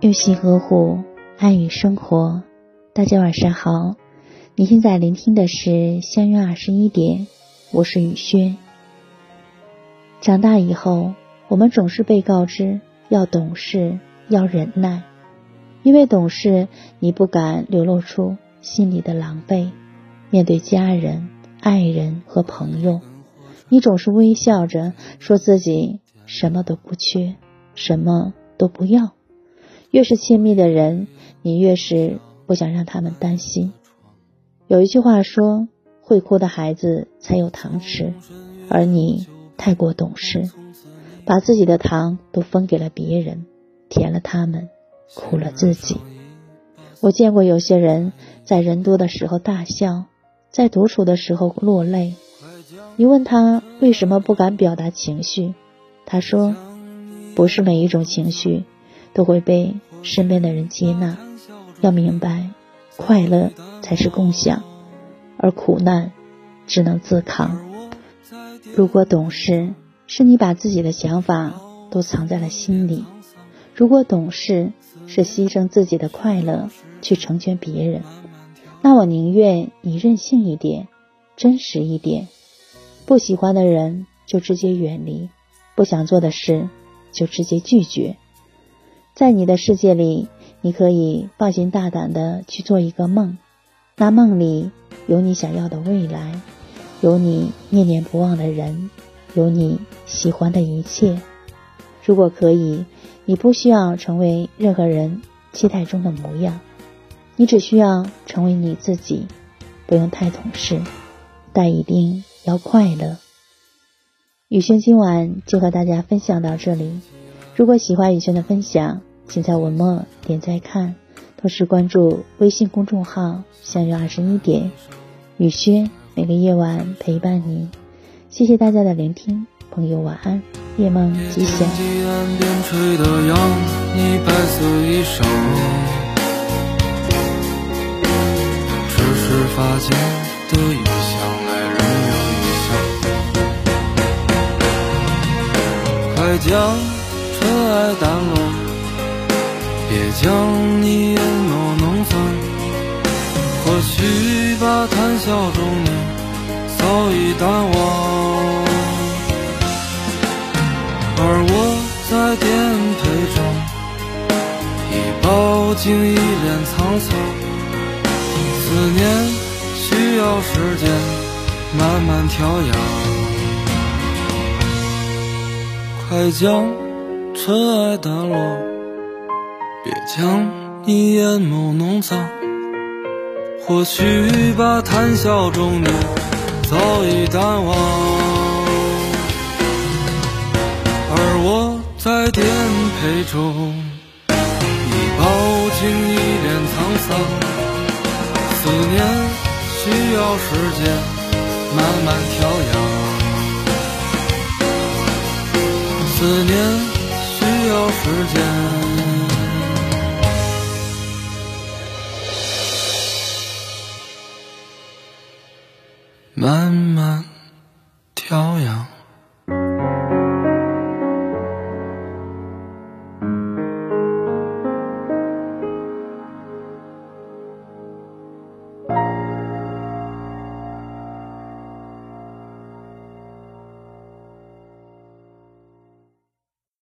用心呵护，爱与生活。大家晚上好，你现在聆听的是相约二十一点，我是雨轩。长大以后，我们总是被告知要懂事，要忍耐，因为懂事，你不敢流露出心里的狼狈；面对家人、爱人和朋友，你总是微笑着说自己什么都不缺，什么都不要。越是亲密的人，你越是不想让他们担心。有一句话说：“会哭的孩子才有糖吃。”而你太过懂事，把自己的糖都分给了别人，甜了他们，苦了自己。我见过有些人在人多的时候大笑，在独处的时候落泪。你问他为什么不敢表达情绪，他说：“不是每一种情绪。”都会被身边的人接纳。要明白，快乐才是共享，而苦难只能自扛。如果懂事，是你把自己的想法都藏在了心里；如果懂事，是牺牲自己的快乐去成全别人。那我宁愿你任性一点，真实一点。不喜欢的人就直接远离，不想做的事就直接拒绝。在你的世界里，你可以放心大胆的去做一个梦，那梦里有你想要的未来，有你念念不忘的人，有你喜欢的一切。如果可以，你不需要成为任何人期待中的模样，你只需要成为你自己，不用太懂事，但一定要快乐。雨轩今晚就和大家分享到这里，如果喜欢雨轩的分享。请在文末点再看，同时关注微信公众号“相约二十一点”，雨轩每个夜晚陪伴你。谢谢大家的聆听，朋友晚安，夜梦吉祥。快将尘埃掸落。别将你眼眸弄脏，或许把谈笑中你早已淡忘，而我在颠沛中已饱经一脸沧桑。思念需要时间慢慢调养，快将尘埃掸落。别将你眼眸弄脏，或许把谈笑中你早已淡忘，而我在颠沛中已饱经一脸沧桑。思念需要时间慢慢调养，思念需要时间。慢慢调养。